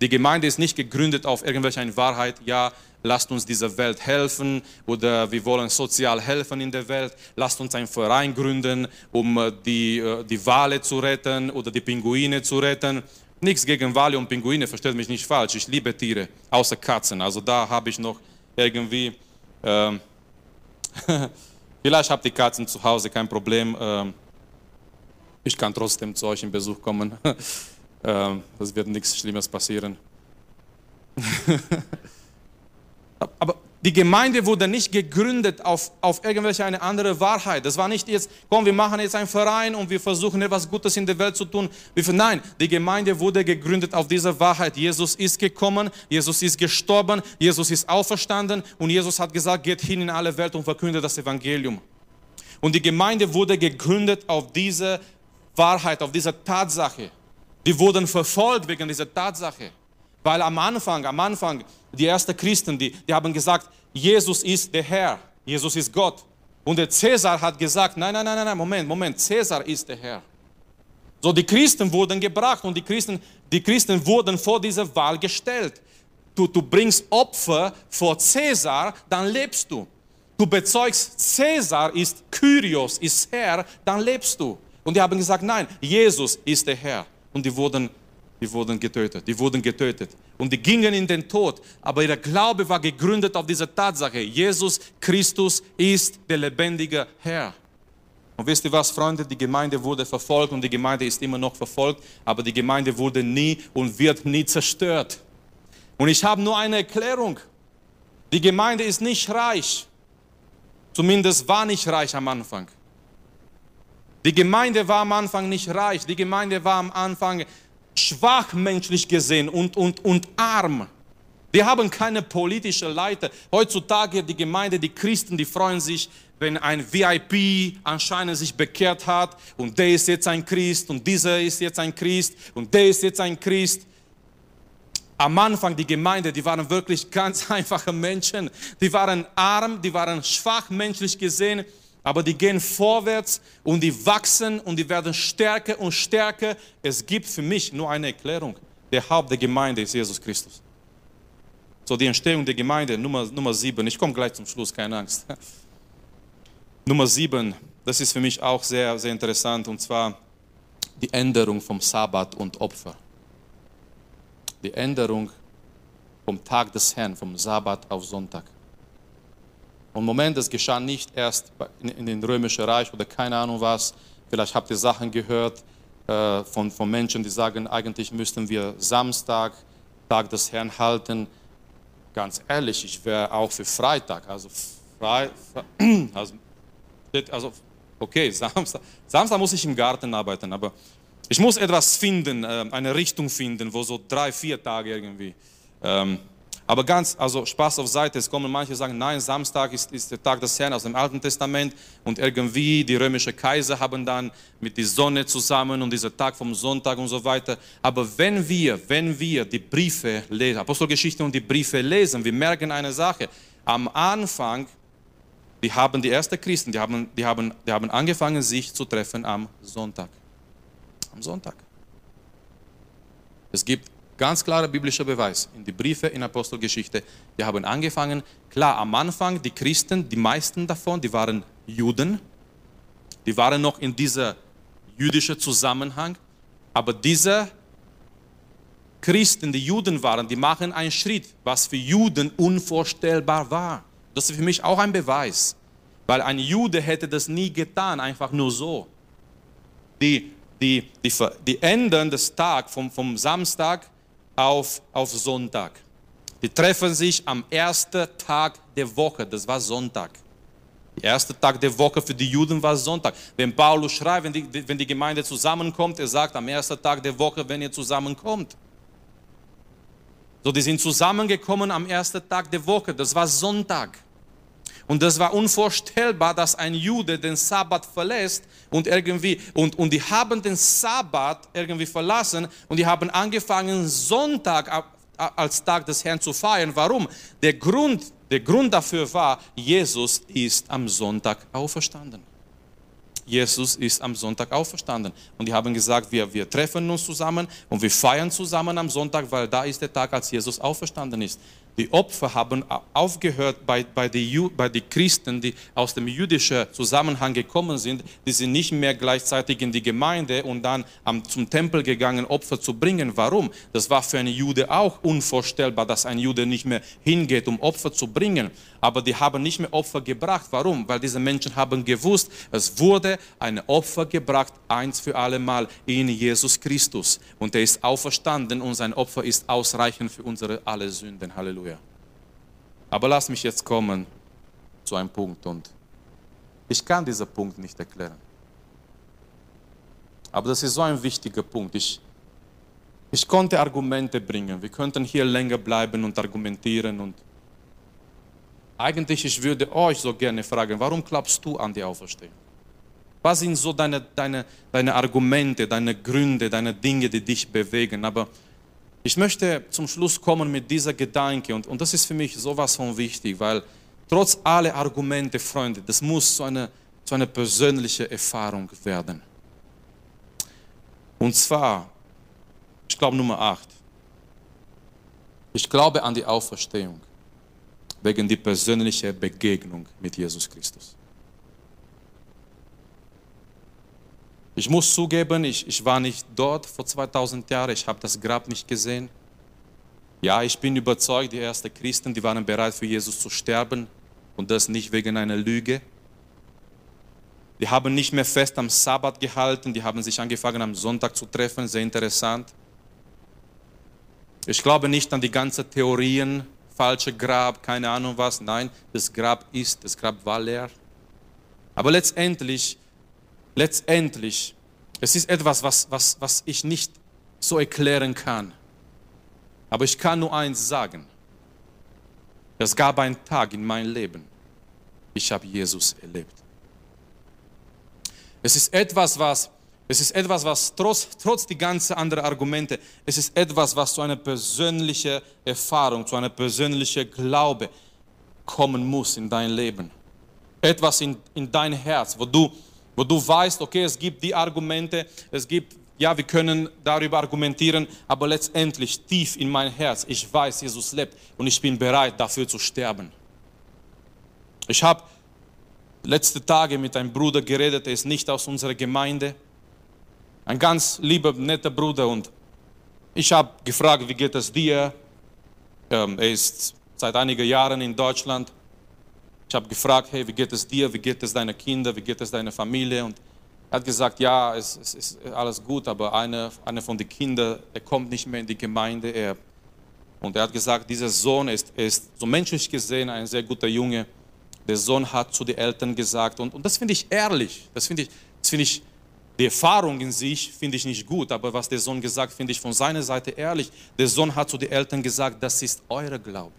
Die Gemeinde ist nicht gegründet auf irgendwelche Wahrheit, ja, lasst uns dieser Welt helfen oder wir wollen sozial helfen in der Welt, lasst uns einen Verein gründen, um äh, die, äh, die Wale zu retten oder die Pinguine zu retten. Nichts gegen Wale und Pinguine, versteht mich nicht falsch, ich liebe Tiere, außer Katzen, also da habe ich noch irgendwie... Ähm, Vielleicht habt ihr Katzen zu Hause, kein Problem. Ähm, ich kann trotzdem zu euch in Besuch kommen. Ähm, es wird nichts Schlimmes passieren. Aber die Gemeinde wurde nicht gegründet auf, auf irgendwelche eine andere Wahrheit. Das war nicht jetzt, komm, wir machen jetzt einen Verein und wir versuchen etwas Gutes in der Welt zu tun. Nein, die Gemeinde wurde gegründet auf dieser Wahrheit. Jesus ist gekommen, Jesus ist gestorben, Jesus ist auferstanden und Jesus hat gesagt, geht hin in alle Welt und verkündet das Evangelium. Und die Gemeinde wurde gegründet auf diese Wahrheit, auf diese Tatsache. Die wurden verfolgt wegen dieser Tatsache. Weil am Anfang, am Anfang, die ersten Christen, die, die haben gesagt, Jesus ist der Herr, Jesus ist Gott. Und der Cäsar hat gesagt, nein, nein, nein, nein, Moment, Moment, Cäsar ist der Herr. So, die Christen wurden gebracht und die Christen, die Christen wurden vor diese Wahl gestellt. Du, du bringst Opfer vor Cäsar, dann lebst du. Du bezeugst, Cäsar ist Kyrios, ist Herr, dann lebst du. Und die haben gesagt, nein, Jesus ist der Herr. Und die wurden die wurden getötet, die wurden getötet. Und die gingen in den Tod, aber ihr Glaube war gegründet auf dieser Tatsache, Jesus Christus ist der lebendige Herr. Und wisst ihr was, Freunde, die Gemeinde wurde verfolgt und die Gemeinde ist immer noch verfolgt, aber die Gemeinde wurde nie und wird nie zerstört. Und ich habe nur eine Erklärung. Die Gemeinde ist nicht reich. Zumindest war nicht reich am Anfang. Die Gemeinde war am Anfang nicht reich. Die Gemeinde war am Anfang schwach menschlich gesehen und, und, und arm. Wir haben keine politische Leiter. Heutzutage die Gemeinde, die Christen, die freuen sich, wenn ein VIP anscheinend sich bekehrt hat und der ist jetzt ein Christ und dieser ist jetzt ein Christ und der ist jetzt ein Christ. Am Anfang die Gemeinde, die waren wirklich ganz einfache Menschen. Die waren arm, die waren schwach menschlich gesehen aber die gehen vorwärts und die wachsen und die werden stärker und stärker. Es gibt für mich nur eine Erklärung. Der Haupt der Gemeinde ist Jesus Christus. So die Entstehung der Gemeinde, Nummer, Nummer sieben. Ich komme gleich zum Schluss, keine Angst. Nummer sieben, das ist für mich auch sehr, sehr interessant, und zwar die Änderung vom Sabbat und Opfer. Die Änderung vom Tag des Herrn, vom Sabbat auf Sonntag. Und Moment, das geschah nicht erst in, in den Römischen Reich oder keine Ahnung was. Vielleicht habt ihr Sachen gehört äh, von, von Menschen, die sagen, eigentlich müssten wir Samstag, Tag des Herrn halten. Ganz ehrlich, ich wäre auch für Freitag. Also, frei, also, also okay, Samstag, Samstag muss ich im Garten arbeiten, aber ich muss etwas finden, äh, eine Richtung finden, wo so drei, vier Tage irgendwie. Ähm, aber ganz, also Spaß auf Seite, es kommen manche sagen, nein, Samstag ist, ist der Tag des Herrn aus dem Alten Testament und irgendwie die römischen Kaiser haben dann mit der Sonne zusammen und dieser Tag vom Sonntag und so weiter. Aber wenn wir, wenn wir die Briefe lesen, Apostelgeschichte und die Briefe lesen, wir merken eine Sache. Am Anfang, die haben die ersten Christen, die haben, die haben, die haben angefangen, sich zu treffen am Sonntag. Am Sonntag. Es gibt Ganz klarer biblischer Beweis. In die Briefe in Apostelgeschichte. Wir haben angefangen, klar, am Anfang, die Christen, die meisten davon, die waren Juden. Die waren noch in dieser jüdischen Zusammenhang. Aber diese Christen, die Juden waren, die machen einen Schritt, was für Juden unvorstellbar war. Das ist für mich auch ein Beweis. Weil ein Jude hätte das nie getan, einfach nur so. Die, die, die, die ändern das Tag vom, vom Samstag auf, auf Sonntag. Die treffen sich am ersten Tag der Woche, das war Sonntag. Der erste Tag der Woche für die Juden war Sonntag. Wenn Paulus schreibt, wenn die, wenn die Gemeinde zusammenkommt, er sagt am ersten Tag der Woche, wenn ihr zusammenkommt. So, die sind zusammengekommen am ersten Tag der Woche, das war Sonntag. Und das war unvorstellbar, dass ein Jude den Sabbat verlässt und irgendwie, und, und die haben den Sabbat irgendwie verlassen und die haben angefangen, Sonntag als Tag des Herrn zu feiern. Warum? Der Grund, Der Grund dafür war, Jesus ist am Sonntag auferstanden. Jesus ist am Sonntag auferstanden. Und die haben gesagt, wir, wir treffen uns zusammen und wir feiern zusammen am Sonntag, weil da ist der Tag, als Jesus auferstanden ist. Die Opfer haben aufgehört bei, bei den bei die Christen, die aus dem jüdischen Zusammenhang gekommen sind. Die sind nicht mehr gleichzeitig in die Gemeinde und dann am, zum Tempel gegangen, Opfer zu bringen. Warum? Das war für einen Jude auch unvorstellbar, dass ein Jude nicht mehr hingeht, um Opfer zu bringen. Aber die haben nicht mehr Opfer gebracht. Warum? Weil diese Menschen haben gewusst, es wurde ein Opfer gebracht, eins für alle Mal in Jesus Christus. Und er ist auferstanden und sein Opfer ist ausreichend für unsere alle Sünden. Halleluja. Aber lass mich jetzt kommen zu einem Punkt und ich kann diesen Punkt nicht erklären. Aber das ist so ein wichtiger Punkt. Ich, ich konnte Argumente bringen. Wir könnten hier länger bleiben und argumentieren. Und eigentlich, ich würde euch so gerne fragen, warum glaubst du an die Auferstehung? Was sind so deine, deine, deine Argumente, deine Gründe, deine Dinge, die dich bewegen? Aber ich möchte zum Schluss kommen mit dieser Gedanke und, und das ist für mich sowas von wichtig, weil trotz aller Argumente, Freunde, das muss so eine, so eine persönliche Erfahrung werden. Und zwar, ich glaube Nummer 8, ich glaube an die Auferstehung wegen die persönliche Begegnung mit Jesus Christus. Ich muss zugeben, ich, ich war nicht dort vor 2000 Jahren, ich habe das Grab nicht gesehen. Ja, ich bin überzeugt, die ersten Christen, die waren bereit für Jesus zu sterben und das nicht wegen einer Lüge. Die haben nicht mehr fest am Sabbat gehalten, die haben sich angefangen am Sonntag zu treffen, sehr interessant. Ich glaube nicht an die ganzen Theorien, falsche Grab, keine Ahnung was. Nein, das Grab ist, das Grab war leer. Aber letztendlich letztendlich, es ist etwas, was, was, was ich nicht so erklären kann. Aber ich kann nur eins sagen. Es gab einen Tag in meinem Leben, ich habe Jesus erlebt. Es ist etwas, was, es ist etwas, was trotz, trotz die ganzen anderen Argumente, es ist etwas, was zu einer persönlichen Erfahrung, zu einer persönlichen Glaube kommen muss in dein Leben. Etwas in, in dein Herz, wo du wo du weißt, okay, es gibt die Argumente, es gibt, ja, wir können darüber argumentieren, aber letztendlich tief in mein Herz, ich weiß, Jesus lebt und ich bin bereit, dafür zu sterben. Ich habe letzte Tage mit einem Bruder geredet, er ist nicht aus unserer Gemeinde, ein ganz lieber, netter Bruder und ich habe gefragt, wie geht es dir? Ähm, er ist seit einigen Jahren in Deutschland ich habe gefragt, hey, wie geht es dir, wie geht es deinen Kindern, wie geht es deiner Familie? Und er hat gesagt, ja, es, es ist alles gut, aber einer eine von den Kindern, er kommt nicht mehr in die Gemeinde. Er, und er hat gesagt, dieser Sohn ist, ist so menschlich gesehen ein sehr guter Junge. Der Sohn hat zu den Eltern gesagt, und, und das finde ich ehrlich, das finde ich, das finde ich, die Erfahrung in sich finde ich nicht gut, aber was der Sohn gesagt, finde ich von seiner Seite ehrlich. Der Sohn hat zu den Eltern gesagt, das ist eure Glaube.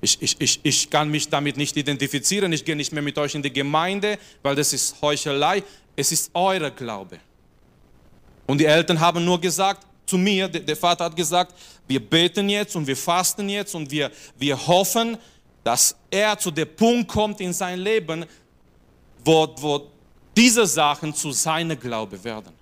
Ich, ich, ich, ich kann mich damit nicht identifizieren, ich gehe nicht mehr mit euch in die Gemeinde, weil das ist Heuchelei. Es ist euer Glaube. Und die Eltern haben nur gesagt, zu mir, der Vater hat gesagt, wir beten jetzt und wir fasten jetzt und wir, wir hoffen, dass er zu dem Punkt kommt in sein Leben, wo, wo diese Sachen zu seinem Glaube werden.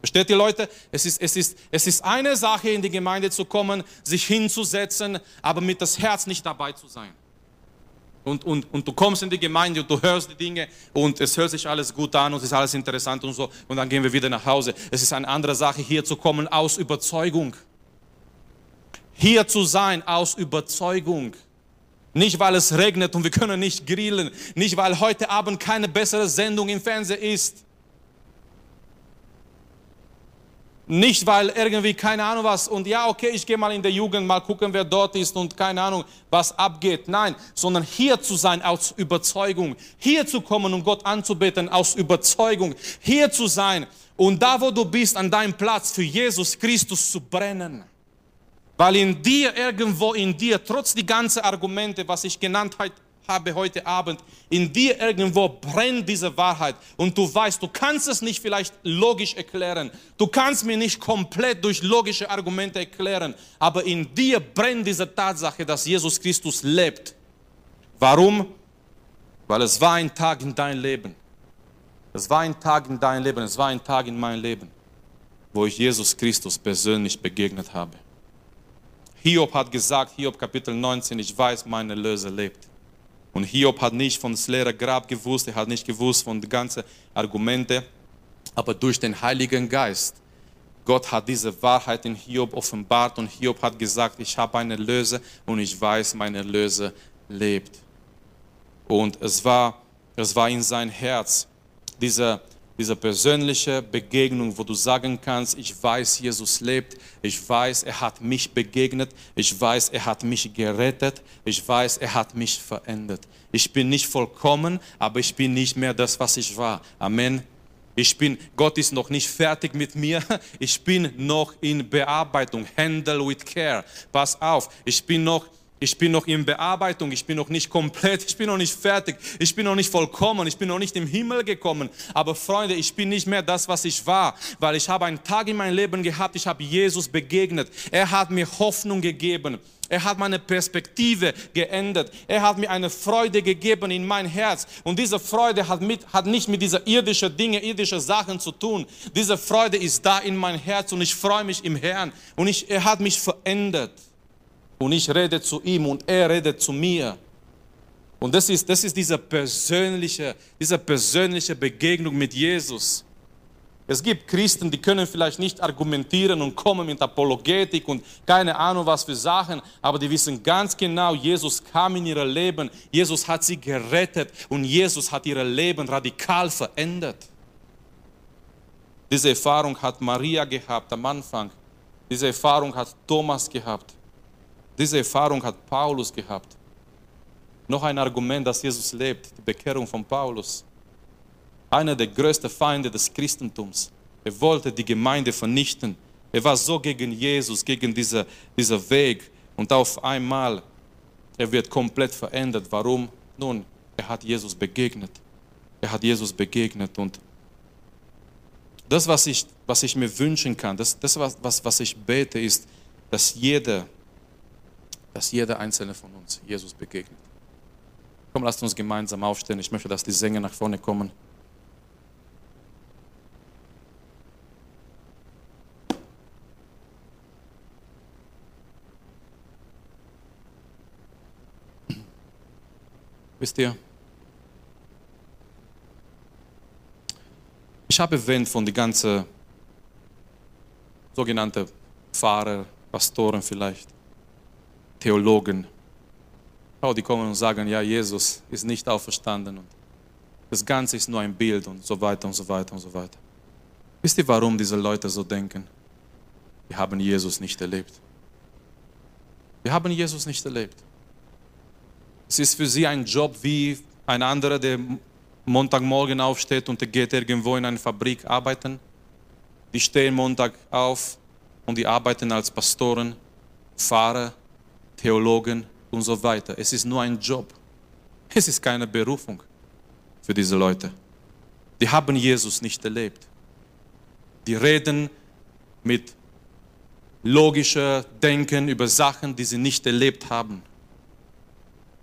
Versteht ihr Leute? Es ist, es, ist, es ist eine Sache, in die Gemeinde zu kommen, sich hinzusetzen, aber mit das Herz nicht dabei zu sein. Und, und, und du kommst in die Gemeinde und du hörst die Dinge und es hört sich alles gut an und es ist alles interessant und so und dann gehen wir wieder nach Hause. Es ist eine andere Sache, hier zu kommen aus Überzeugung. Hier zu sein aus Überzeugung. Nicht, weil es regnet und wir können nicht grillen. Nicht, weil heute Abend keine bessere Sendung im Fernsehen ist. Nicht, weil irgendwie keine Ahnung was und ja, okay, ich gehe mal in der Jugend, mal gucken, wer dort ist und keine Ahnung, was abgeht. Nein, sondern hier zu sein aus Überzeugung. Hier zu kommen, um Gott anzubeten aus Überzeugung. Hier zu sein und da, wo du bist, an deinem Platz für Jesus Christus zu brennen. Weil in dir, irgendwo in dir, trotz die ganzen Argumente, was ich genannt habe heute Abend, in dir irgendwo brennt diese Wahrheit und du weißt, du kannst es nicht vielleicht logisch erklären, du kannst mir nicht komplett durch logische Argumente erklären, aber in dir brennt diese Tatsache, dass Jesus Christus lebt. Warum? Weil es war ein Tag in dein Leben. Es war ein Tag in dein Leben, es war ein Tag in mein Leben, wo ich Jesus Christus persönlich begegnet habe. Hiob hat gesagt, Hiob Kapitel 19, ich weiß, mein Erlöser lebt. Und Hiob hat nicht von das leere Grab gewusst, er hat nicht gewusst von den ganzen Argumenten, aber durch den Heiligen Geist, Gott hat diese Wahrheit in Hiob offenbart und Hiob hat gesagt, ich habe einen Erlöser und ich weiß, mein Erlöser lebt. Und es war, es war in sein Herz, dieser diese persönliche Begegnung, wo du sagen kannst, ich weiß, Jesus lebt, ich weiß, er hat mich begegnet, ich weiß, er hat mich gerettet, ich weiß, er hat mich verändert. Ich bin nicht vollkommen, aber ich bin nicht mehr das, was ich war. Amen. Ich bin, Gott ist noch nicht fertig mit mir. Ich bin noch in Bearbeitung. Handle with care. Pass auf. Ich bin noch ich bin noch in Bearbeitung, ich bin noch nicht komplett, ich bin noch nicht fertig, ich bin noch nicht vollkommen, ich bin noch nicht im Himmel gekommen. Aber Freunde, ich bin nicht mehr das, was ich war, weil ich habe einen Tag in meinem Leben gehabt, ich habe Jesus begegnet. Er hat mir Hoffnung gegeben. Er hat meine Perspektive geändert. Er hat mir eine Freude gegeben in mein Herz. Und diese Freude hat, mit, hat nicht mit dieser irdischen Dinge, irdischen Sachen zu tun. Diese Freude ist da in mein Herz und ich freue mich im Herrn. Und ich, er hat mich verändert und ich rede zu ihm und er redet zu mir. Und das ist, das ist diese, persönliche, diese persönliche Begegnung mit Jesus. Es gibt Christen, die können vielleicht nicht argumentieren und kommen mit Apologetik und keine Ahnung was für Sachen, aber die wissen ganz genau, Jesus kam in ihr Leben, Jesus hat sie gerettet und Jesus hat ihr Leben radikal verändert. Diese Erfahrung hat Maria gehabt am Anfang. Diese Erfahrung hat Thomas gehabt. Diese Erfahrung hat Paulus gehabt. Noch ein Argument, dass Jesus lebt, die Bekehrung von Paulus. Einer der größten Feinde des Christentums. Er wollte die Gemeinde vernichten. Er war so gegen Jesus, gegen diese, dieser Weg. Und auf einmal, er wird komplett verändert. Warum? Nun, er hat Jesus begegnet. Er hat Jesus begegnet. Und das, was ich, was ich mir wünschen kann, das, das was, was, was ich bete, ist, dass jeder, dass jeder einzelne von uns Jesus begegnet. Komm, lasst uns gemeinsam aufstehen. Ich möchte, dass die Sänger nach vorne kommen. Wisst ihr, ich habe erwähnt von den ganzen sogenannten Pfarrer, Pastoren vielleicht. Theologen. Oh, die kommen und sagen, ja, Jesus ist nicht auferstanden und das Ganze ist nur ein Bild und so weiter und so weiter und so weiter. Wisst ihr, warum diese Leute so denken? Wir haben Jesus nicht erlebt. Wir haben Jesus nicht erlebt. Es ist für sie ein Job wie ein anderer, der Montagmorgen aufsteht und geht irgendwo in eine Fabrik arbeiten. Die stehen Montag auf und die arbeiten als Pastoren, Fahrer, Theologen und so weiter. Es ist nur ein Job. Es ist keine Berufung für diese Leute. Die haben Jesus nicht erlebt. Die reden mit logischer Denken über Sachen, die sie nicht erlebt haben.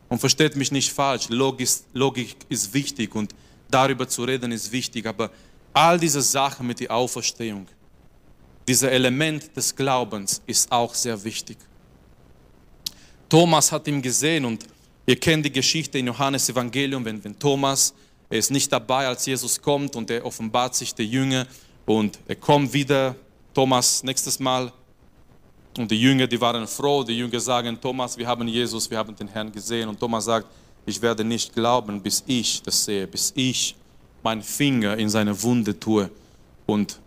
Und versteht mich nicht falsch, Logik, Logik ist wichtig und darüber zu reden ist wichtig, aber all diese Sachen mit der Auferstehung, dieser Element des Glaubens ist auch sehr wichtig. Thomas hat ihn gesehen und ihr kennt die Geschichte in Johannes Evangelium, wenn, wenn Thomas, er ist nicht dabei, als Jesus kommt und er offenbart sich der Jünger und er kommt wieder, Thomas nächstes Mal. Und die Jünger, die waren froh, die Jünger sagen, Thomas, wir haben Jesus, wir haben den Herrn gesehen. Und Thomas sagt, ich werde nicht glauben, bis ich das sehe, bis ich meinen Finger in seine Wunde tue. Und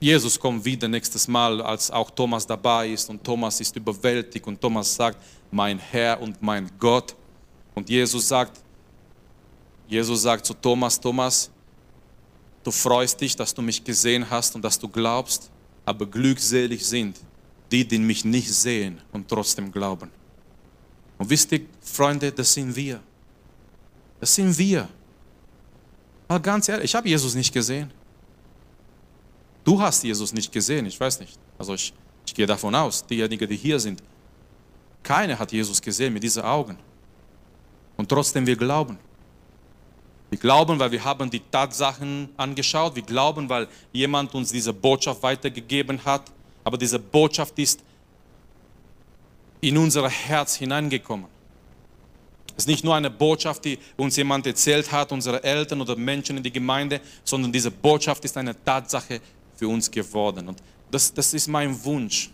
Jesus kommt wieder nächstes Mal, als auch Thomas dabei ist und Thomas ist überwältigt und Thomas sagt, mein Herr und mein Gott. Und Jesus sagt, Jesus sagt zu Thomas, Thomas, du freust dich, dass du mich gesehen hast und dass du glaubst, aber glückselig sind die, die mich nicht sehen und trotzdem glauben. Und wisst ihr, Freunde, das sind wir. Das sind wir. Mal ganz ehrlich, ich habe Jesus nicht gesehen. Du hast Jesus nicht gesehen, ich weiß nicht. Also ich, ich gehe davon aus, diejenigen, die hier sind, keiner hat Jesus gesehen mit diesen Augen. Und trotzdem wir glauben. Wir glauben, weil wir haben die Tatsachen angeschaut. Wir glauben, weil jemand uns diese Botschaft weitergegeben hat. Aber diese Botschaft ist in unser Herz hineingekommen. Es ist nicht nur eine Botschaft, die uns jemand erzählt hat, unsere Eltern oder Menschen in der Gemeinde, sondern diese Botschaft ist eine Tatsache für uns geworden. Und das, das ist mein Wunsch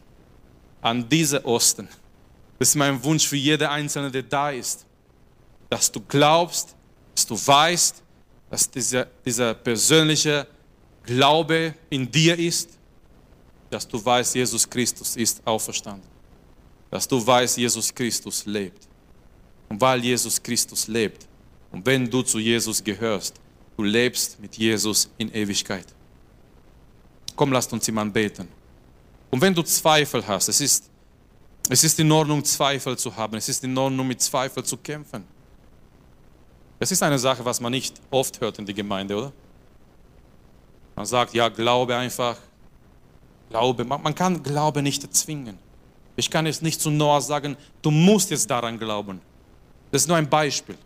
an diese Osten. Das ist mein Wunsch für jede Einzelne, der da ist. Dass du glaubst, dass du weißt, dass dieser, dieser persönliche Glaube in dir ist, dass du weißt, Jesus Christus ist auferstanden. Dass du weißt, Jesus Christus lebt. Und weil Jesus Christus lebt und wenn du zu Jesus gehörst, du lebst mit Jesus in Ewigkeit. Komm, lasst uns jemand beten. Und wenn du Zweifel hast, es ist es ist in Ordnung, Zweifel zu haben. Es ist in Ordnung, mit Zweifel zu kämpfen. Es ist eine Sache, was man nicht oft hört in der Gemeinde, oder? Man sagt, ja, glaube einfach. Glaube, man kann Glaube nicht erzwingen. Ich kann jetzt nicht zu Noah sagen, du musst jetzt daran glauben. Das ist nur ein Beispiel.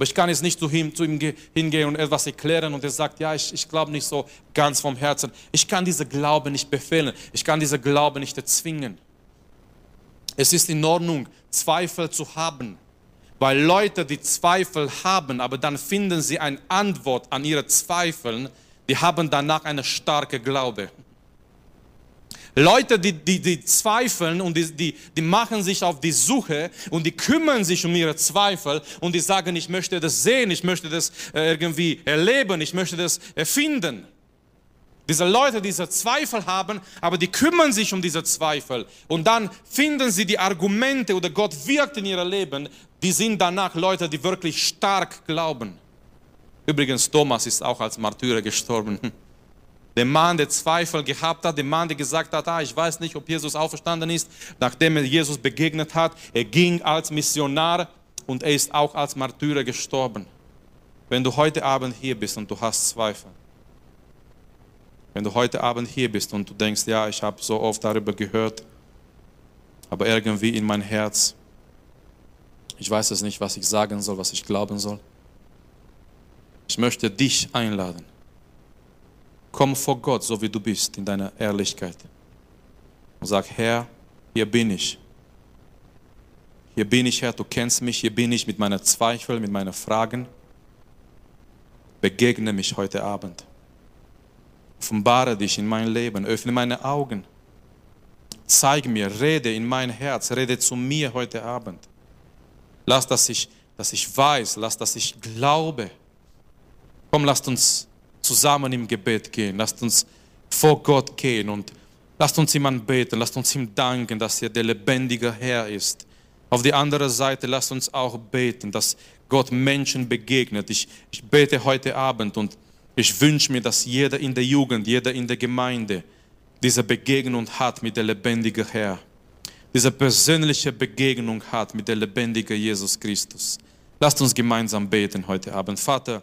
Aber ich kann jetzt nicht zu ihm, zu ihm hingehen und etwas erklären und er sagt, ja, ich, ich glaube nicht so ganz vom Herzen. Ich kann diese Glaube nicht befehlen. Ich kann diese Glaube nicht erzwingen. Es ist in Ordnung, Zweifel zu haben. Weil Leute, die Zweifel haben, aber dann finden sie eine Antwort an ihre Zweifel, die haben danach eine starke Glaube. Leute, die, die, die zweifeln und die, die, die machen sich auf die Suche und die kümmern sich um ihre Zweifel und die sagen, ich möchte das sehen, ich möchte das äh, irgendwie erleben, ich möchte das erfinden. Diese Leute, die diese Zweifel haben, aber die kümmern sich um diese Zweifel. Und dann finden sie die Argumente oder Gott wirkt in ihrem Leben. Die sind danach Leute, die wirklich stark glauben. Übrigens, Thomas ist auch als Martyrer gestorben. Der Mann, der Zweifel gehabt hat, der Mann, der gesagt hat, ah, ich weiß nicht, ob Jesus auferstanden ist, nachdem er Jesus begegnet hat, er ging als Missionar und er ist auch als Martyrer gestorben. Wenn du heute Abend hier bist und du hast Zweifel, wenn du heute Abend hier bist und du denkst, ja, ich habe so oft darüber gehört, aber irgendwie in mein Herz, ich weiß es nicht, was ich sagen soll, was ich glauben soll. Ich möchte dich einladen Komm vor Gott, so wie du bist, in deiner Ehrlichkeit. Und sag, Herr, hier bin ich. Hier bin ich, Herr, du kennst mich, hier bin ich mit meinen Zweifeln, mit meinen Fragen. Begegne mich heute Abend. Offenbare dich in mein Leben, öffne meine Augen. Zeig mir, rede in mein Herz, rede zu mir heute Abend. Lass, dass ich, dass ich weiß, lass, dass ich glaube. Komm, lasst uns zusammen im Gebet gehen. Lasst uns vor Gott gehen und lasst uns ihm anbeten. Lasst uns ihm danken, dass er der lebendige Herr ist. Auf die andere Seite lasst uns auch beten, dass Gott Menschen begegnet. Ich, ich bete heute Abend und ich wünsche mir, dass jeder in der Jugend, jeder in der Gemeinde diese Begegnung hat mit der lebendigen Herr. Diese persönliche Begegnung hat mit der lebendigen Jesus Christus. Lasst uns gemeinsam beten heute Abend. Vater,